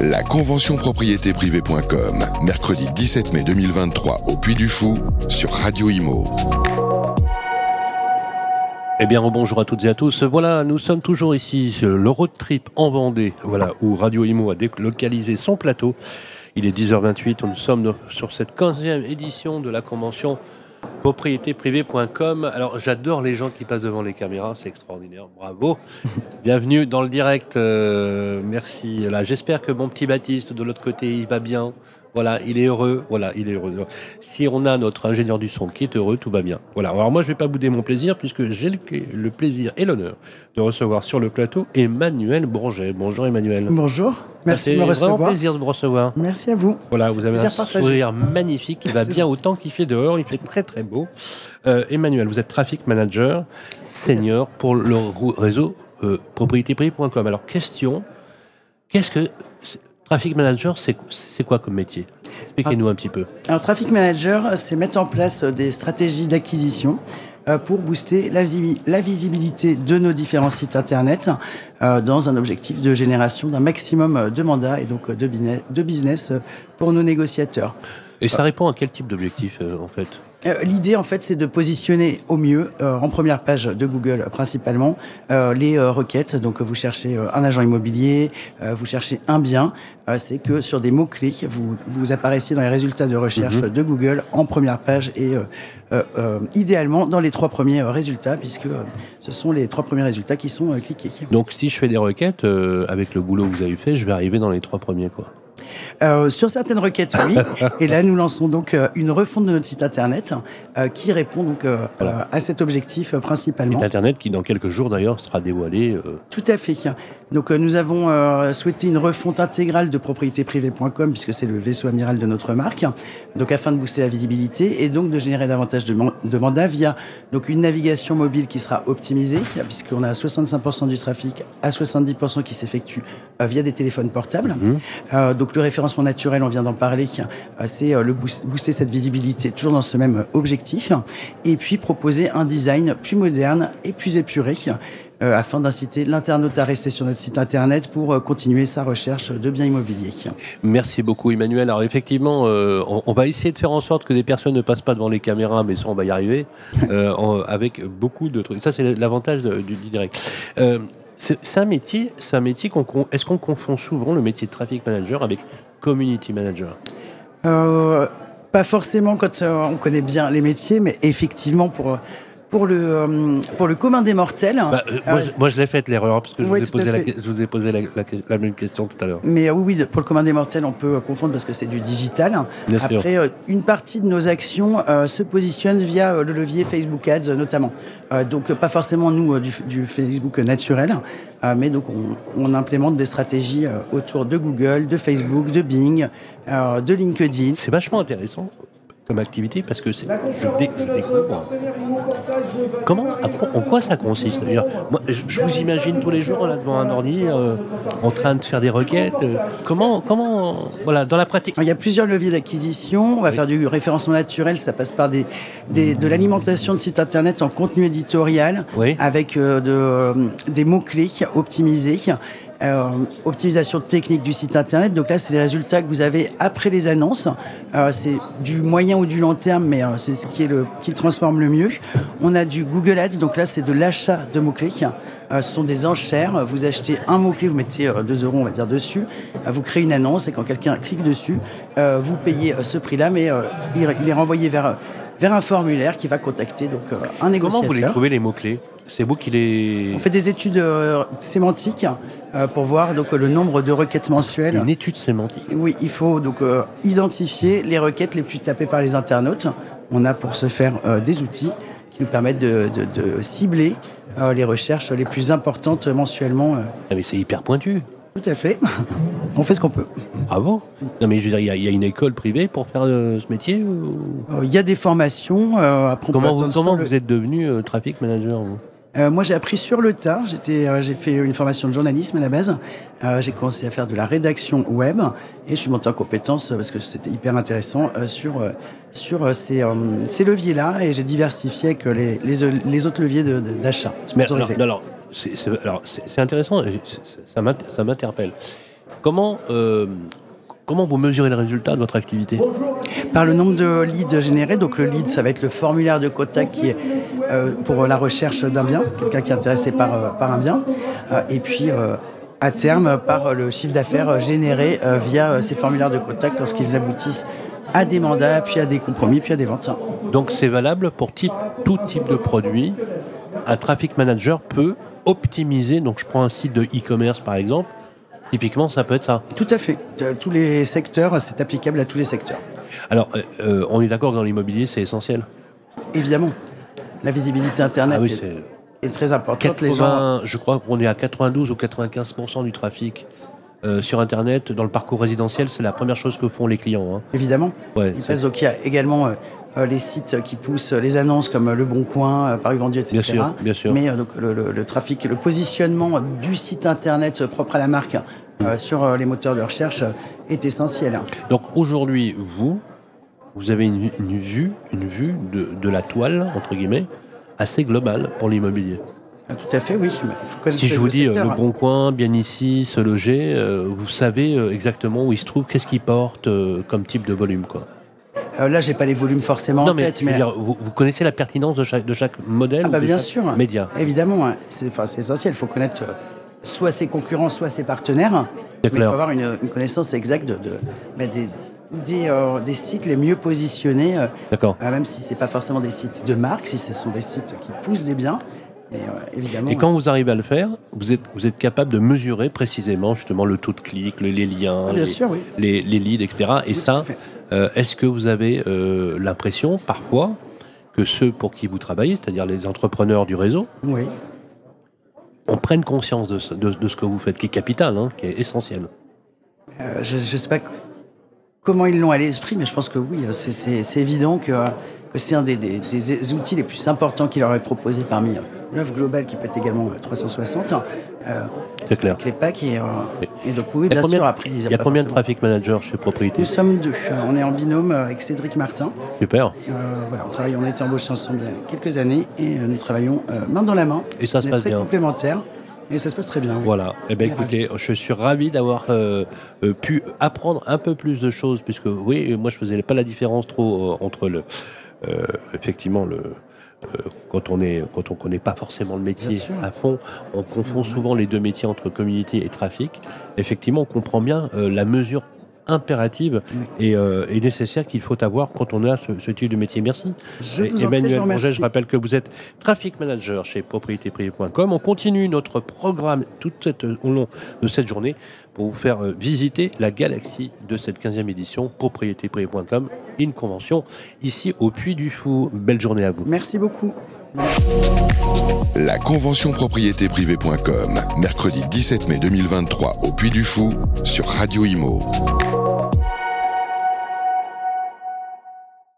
La convention propriété privée.com, mercredi 17 mai 2023 au Puy du Fou sur Radio Imo. Eh bien, bonjour à toutes et à tous. Voilà, nous sommes toujours ici, le road trip en Vendée, voilà, où Radio Imo a délocalisé son plateau. Il est 10h28, nous sommes sur cette 15e édition de la convention propriétéprivée.com. Alors j'adore les gens qui passent devant les caméras, c'est extraordinaire, bravo. Bienvenue dans le direct, euh, merci. Là, j'espère que mon petit Baptiste de l'autre côté, il va bien. Voilà, il est heureux. Voilà, il est heureux. Si on a notre ingénieur du son qui est heureux, tout va bien. Voilà. Alors moi, je vais pas bouder mon plaisir puisque j'ai le, plaisir et l'honneur de recevoir sur le plateau Emmanuel Bourget. Bonjour Emmanuel. Bonjour. Merci de me recevoir. C'est un plaisir de vous recevoir. Merci à vous. Voilà, vous avez un sourire magnifique qui va bien autant qu'il fait dehors. Il fait très très beau. Euh, Emmanuel, vous êtes traffic manager senior pour le réseau euh. Alors question, qu'est-ce que Traffic manager, c'est quoi comme métier? Expliquez-nous un petit peu. Alors, traffic manager, c'est mettre en place des stratégies d'acquisition euh, pour booster la, visibilité de nos différents sites internet euh, dans un objectif de génération d'un maximum de mandats et donc de business pour nos négociateurs. Et ça répond à quel type d'objectif en fait? Euh, l'idée, en fait, c'est de positionner au mieux, euh, en première page de Google principalement, euh, les requêtes. Donc, vous cherchez un agent immobilier, vous cherchez un bien. c'est que sur des mots-clés, vous, vous apparaissiez dans les résultats de recherche mhm. de Google en première page et idéalement dans les trois premiers résultats, puisque ce sont les trois premiers résultats qui sont cliqués. Donc, si je fais des requêtes, avec le boulot que vous avez fait, je vais arriver dans les trois premiers, quoi. Euh, sur certaines requêtes, oui. Et là, nous lançons donc euh, une refonte de notre site internet euh, qui répond donc à cet objectif principalement. Site internet qui, dans quelques jours d'ailleurs, sera dévoilé. Tout à fait. Donc, nous avons souhaité une refonte intégrale de propriétéprivée.com puisque c'est le vaisseau amiral de notre marque. Donc, afin de booster la visibilité et donc de générer davantage de, de mandats via donc une navigation mobile qui sera optimisée puisqu'on a 65% du trafic à 70% qui s'effectue via des téléphones portables. Mmh. donc, le référencement naturel, on vient d'en parler, euh, c'est euh, le booster cette visibilité, toujours dans ce même objectif, et puis proposer un design plus moderne et plus épuré. Euh, afin d'inciter l'internaute à rester sur notre site internet pour continuer sa recherche de biens immobiliers. Merci beaucoup Emmanuel. Alors effectivement, on, va essayer de faire en sorte que des personnes ne passent pas devant les caméras, mais ça on va y arriver, avec beaucoup de trucs. Ça c'est l'avantage du, direct. C'est un métier, métier qu'on est-ce qu'on confond souvent le métier de traffic manager avec community manager? Euh, Pas forcément quand euh, on connaît bien les métiers, mais effectivement pour pour le, euh, pour le commun des mortels. Bah, euh, moi, je, moi, je l'ai fait l'erreur parce que je, vous ai posé la, je vous ai posé la, même question tout à l'heure. Mais euh, oui, oui, pour le commun des mortels, on peut confondre parce que c'est du digital. Bien Après, une partie de nos actions se positionne via le levier Facebook Ads notamment. donc pas forcément nous du, du Facebook naturel, mais donc on, on, implémente des stratégies autour de Google, de Facebook, de Bing, de LinkedIn. C'est vachement intéressant comme activité parce que c'est je, découvre. Comment, en quoi ça consiste moi, je, vous imagine tous les jours là devant un ordi euh, en train de faire des requêtes. Euh, comment, comment, voilà, dans la pratique. Il y a plusieurs leviers d'acquisition. On va faire du référencement naturel. Ça passe par des, des de l'alimentation de sites internet en contenu éditorial avec euh, de, des mots clés optimisés euh, optimisation technique du site internet. Donc là, c'est les résultats que vous avez après les annonces. Euh, c'est du moyen ou du long terme, mais euh, c'est ce qui le transforme le mieux. On a du Google Ads. Donc là, c'est de l'achat de mots clés. ce sont des enchères. Vous achetez un mot-clé, vous mettez 2 euros, on va dire, dessus. vous créez une annonce et quand quelqu'un clique dessus, vous payez ce prix-là, mais il, est renvoyé vers, vers un formulaire qui va contacter donc, un négociateur. Comment vous les trouvez les mots-clés? C'est vous qui les... On fait des études euh, sémantiques euh, pour voir donc le nombre de requêtes mensuelles. Une étude sémantique. Oui, il faut donc euh, identifier les requêtes les plus tapées par les internautes. On a pour ce faire des outils qui nous permettent de, cibler les recherches les plus importantes mensuellement. Ah mais c'est hyper pointu. Tout à fait. On fait ce qu'on peut. Bravo. Non mais je veux dire, il y, a une école privée pour faire ce métier Il y a des formations. comment vous, comment vous êtes devenu traffic manager vous? Euh, moi, j'ai appris sur le tas. J'étais, euh, j'ai fait une formation de journalisme à la base. Euh, j'ai commencé à faire de la rédaction web et je suis monté en compétence parce que c'était hyper intéressant sur sur ces, ces leviers-là et j'ai diversifié avec les, les, les autres leviers d'achat. Mais alors, alors c'est intéressant, ça m'interpelle. Comment, euh, comment vous mesurez le résultat de votre activité? Par le nombre de leads générés. Donc le lead, ça va être le formulaire de contact qui est euh, pour la recherche d'un bien, quelqu'un qui est intéressé par, par un bien. et puis à terme par le chiffre d'affaires généré via ces formulaires de contact lorsqu'ils aboutissent à des mandats, puis à des compromis, puis à des ventes. Donc c'est valable pour type, tout type de produit. Un traffic manager peut optimiser, donc je prends un site de e-commerce par exemple, typiquement ça peut être ça. Tout à fait. Euh, tous les secteurs, c'est applicable à tous les secteurs. Alors, euh, euh, on est d'accord que dans l'immobilier, c'est essentiel Évidemment. La visibilité Internet ah est, très importante. les gens... Je crois qu'on est à 92 ou 95% du trafic sur Internet, dans le parcours résidentiel, c'est la première chose que font les clients. Hein. Évidemment. Ouais, il, donc, il y a également euh, les sites qui poussent les annonces comme Le Bon Coin, euh, Paris Vendu, etc. Bien sûr, bien sûr. Mais euh, donc, le, trafic, le positionnement du site internet propre à la marque sur les moteurs de recherche est essentiel. Donc aujourd'hui, vous, vous avez une, vue, une vue de, la toile, entre guillemets, assez globale pour l'immobilier. Ah, tout à fait, oui. si je vous dis Le Bon Coin, bien ici, se loger, vous savez exactement où il se trouve, qu'est-ce qu'il porte comme type de volume, quoi. Euh, là, j'ai pas les volumes forcément en tête, mais vous, connaissez la pertinence de chaque, de chaque modèle ah bah bien sûr. Média. Évidemment, hein. c'est essentiel. Il faut connaître euh, soit ses concurrents, soit ses partenaires. Il faut avoir une, connaissance exacte de, bah, des, euh, des, sites les mieux positionnés. D'accord. même si c'est pas forcément des sites de marque, si ce sont des sites qui poussent des biens. Évidemment, et quand vous arrivez à le faire, vous êtes, vous êtes capable de mesurer précisément justement le taux de clic, les, liens, ah, les, les, leads, etc. Et ça, euh, est-ce que vous avez euh, l'impression parfois que ceux pour qui vous travaillez, c'est-à-dire les entrepreneurs du réseau, oui. on prenne conscience de ce, que vous faites, qui est capital, hein, qui est essentiel? Euh, Je ne sais pas comment ils l'ont à l'esprit, mais je pense que oui, c'est évident que, c'est un des, outils les plus importants qu'il leur est proposé parmi l'œuvre globale qui peut être également 360. C'est clair. les packs et, et donc oui, bien sûr, après... Il y a combien de traffic managers chez Propriété Nous sommes deux. On est en binôme avec Cédric Martin. Super. Euh, voilà, on travaille, on a été embauchés ensemble il y a quelques années et euh, nous travaillons euh, main dans la main. Et ça se passe très bien. complémentaires. Et ça se passe très bien. Voilà. Eh ben, écoutez, je suis ravi d'avoir pu apprendre un peu plus de choses, puisque oui, moi je faisais pas la différence trop entre le, effectivement le, euh, quand on est quand on connaît pas forcément le métier à fond, on confond souvent les deux métiers entre community et trafic. Effectivement, on comprend bien euh, la mesure impérative et, euh, nécessaire qu'il faut avoir quand on a ce, type de métier. Merci. Emmanuel je, je rappelle que vous êtes traffic manager chez propriétéprivée.com. On continue notre programme tout au long de cette journée pour vous faire euh, visiter la galaxie de cette 15e édition propriétéprivée.com, une convention ici au Puy du Fou. Belle journée à vous. Merci beaucoup. La convention propriétéprivée.com, mercredi 17 mai 2023 au Puy du Fou sur Radio Imo.